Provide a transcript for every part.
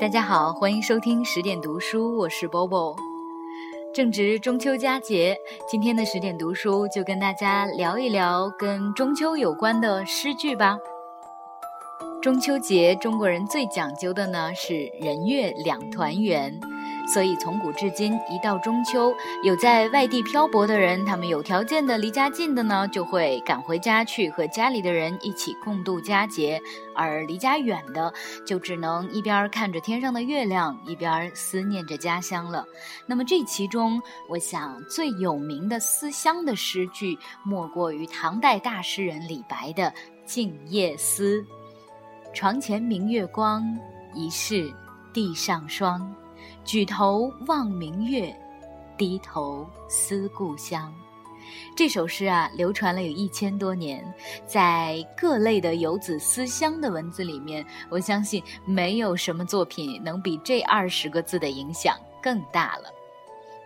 大家好，欢迎收听十点读书，我是 Bobo。正值中秋佳节，今天的十点读书就跟大家聊一聊跟中秋有关的诗句吧。中秋节，中国人最讲究的呢是人月两团圆。所以，从古至今，一到中秋，有在外地漂泊的人，他们有条件的离家近的呢，就会赶回家去和家里的人一起共度佳节；而离家远的，就只能一边看着天上的月亮，一边思念着家乡了。那么，这其中，我想最有名的思乡的诗句，莫过于唐代大诗人李白的《静夜思》：“床前明月光，疑是地上霜。”举头望明月，低头思故乡。这首诗啊，流传了有一千多年，在各类的游子思乡的文字里面，我相信没有什么作品能比这二十个字的影响更大了。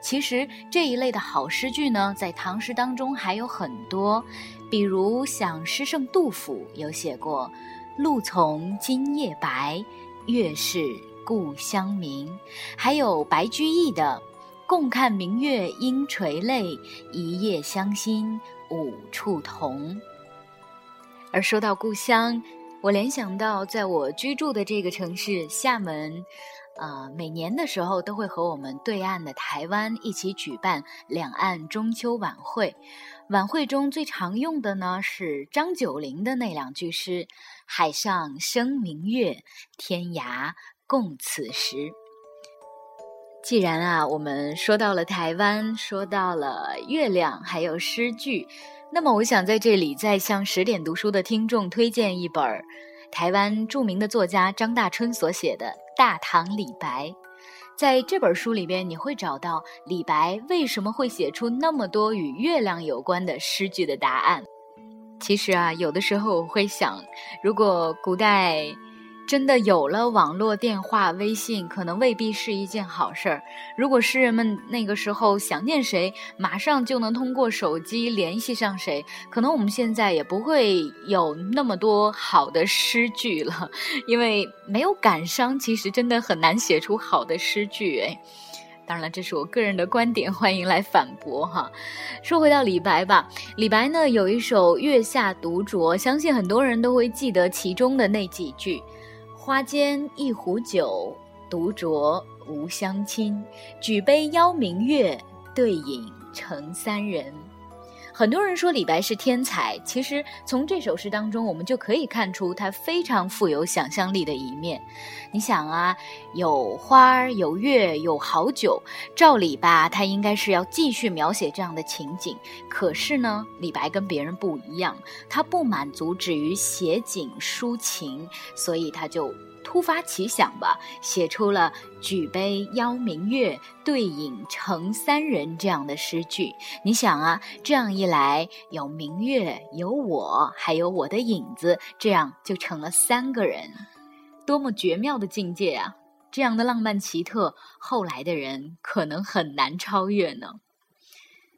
其实这一类的好诗句呢，在唐诗当中还有很多，比如像诗圣杜甫有写过“露从今夜白，月是”。故乡明，还有白居易的“共看明月应垂泪，一夜相心五处同”。而说到故乡，我联想到在我居住的这个城市厦门，呃，每年的时候都会和我们对岸的台湾一起举办两岸中秋晚会。晚会中最常用的呢是张九龄的那两句诗：“海上生明月，天涯。”共此时。既然啊，我们说到了台湾，说到了月亮，还有诗句，那么我想在这里再向十点读书的听众推荐一本台湾著名的作家张大春所写的《大唐李白》。在这本书里边，你会找到李白为什么会写出那么多与月亮有关的诗句的答案。其实啊，有的时候我会想，如果古代。真的有了网络电话、微信，可能未必是一件好事儿。如果诗人们那个时候想念谁，马上就能通过手机联系上谁，可能我们现在也不会有那么多好的诗句了，因为没有感伤，其实真的很难写出好的诗句。哎，当然了，这是我个人的观点，欢迎来反驳哈。说回到李白吧，李白呢有一首《月下独酌》，相信很多人都会记得其中的那几句。花间一壶酒，独酌无相亲。举杯邀明月，对影成三人。很多人说李白是天才，其实从这首诗当中，我们就可以看出他非常富有想象力的一面。你想啊，有花儿，有月，有好酒，照理吧，他应该是要继续描写这样的情景。可是呢，李白跟别人不一样，他不满足止于写景抒情，所以他就。突发奇想吧，写出了“举杯邀明月，对影成三人”这样的诗句。你想啊，这样一来，有明月，有我，还有我的影子，这样就成了三个人，多么绝妙的境界啊！这样的浪漫奇特，后来的人可能很难超越呢。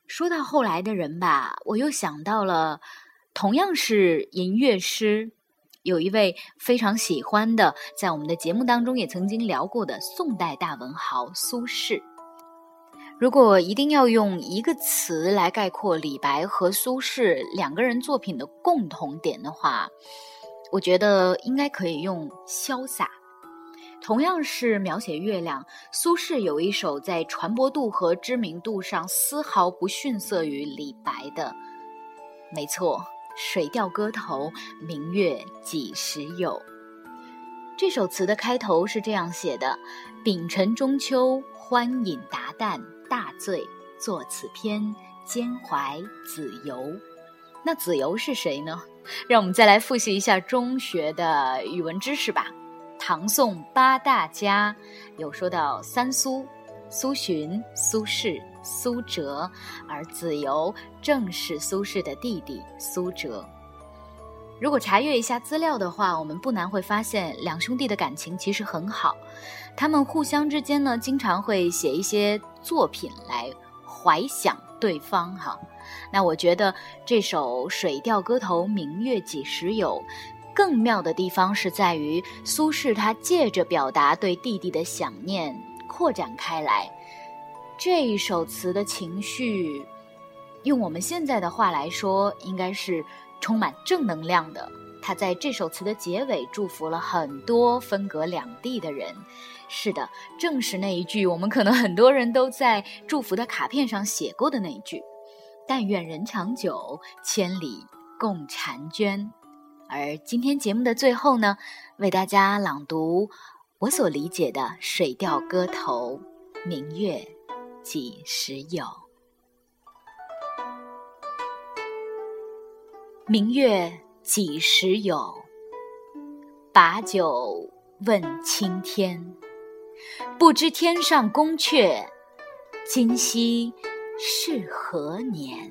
说到后来的人吧，我又想到了，同样是吟月诗。有一位非常喜欢的，在我们的节目当中也曾经聊过的宋代大文豪苏轼。如果一定要用一个词来概括李白和苏轼两个人作品的共同点的话，我觉得应该可以用潇洒。同样是描写月亮，苏轼有一首在传播度和知名度上丝毫不逊色于李白的，没错。《水调歌头·明月几时有》这首词的开头是这样写的：“丙辰中秋，欢饮达旦，大醉，作此篇，兼怀子由。”那子由是谁呢？让我们再来复习一下中学的语文知识吧。唐宋八大家有说到三苏。苏洵、苏轼、苏辙，而子由正是苏轼的弟弟苏辙。如果查阅一下资料的话，我们不难会发现两兄弟的感情其实很好。他们互相之间呢，经常会写一些作品来怀想对方。哈，那我觉得这首《水调歌头·明月几时有》。更妙的地方是在于，苏轼他借着表达对弟弟的想念，扩展开来。这一首词的情绪，用我们现在的话来说，应该是充满正能量的。他在这首词的结尾祝福了很多分隔两地的人。是的，正是那一句，我们可能很多人都在祝福的卡片上写过的那一句：“但愿人长久，千里共婵娟。”而今天节目的最后呢，为大家朗读我所理解的《水调歌头·明月几时有》。明月几时有？把酒问青天。不知天上宫阙，今夕是何年？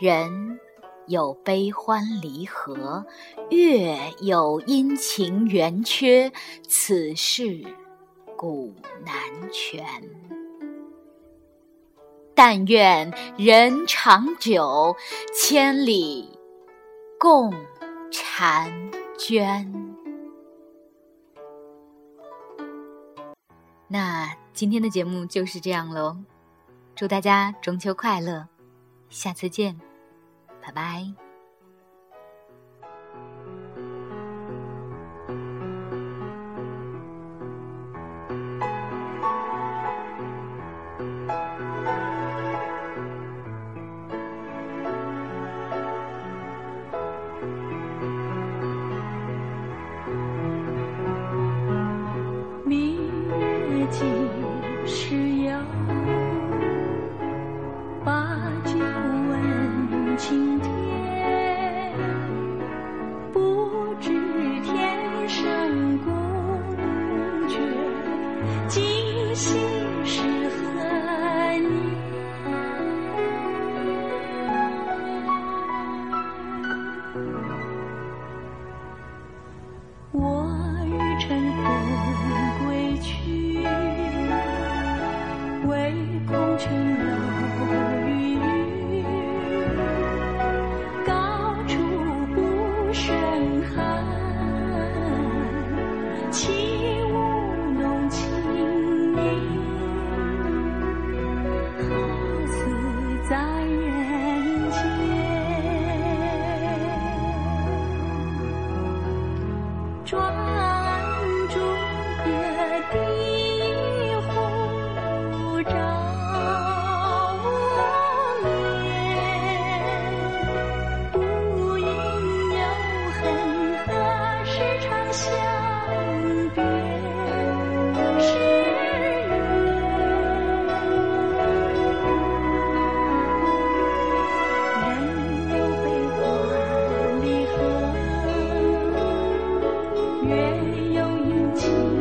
人有悲欢离合，月有阴晴圆缺，此事古难全。但愿人长久，千里共婵娟。那今天的节目就是这样喽，祝大家中秋快乐，下次见。拜拜。我。Thank you.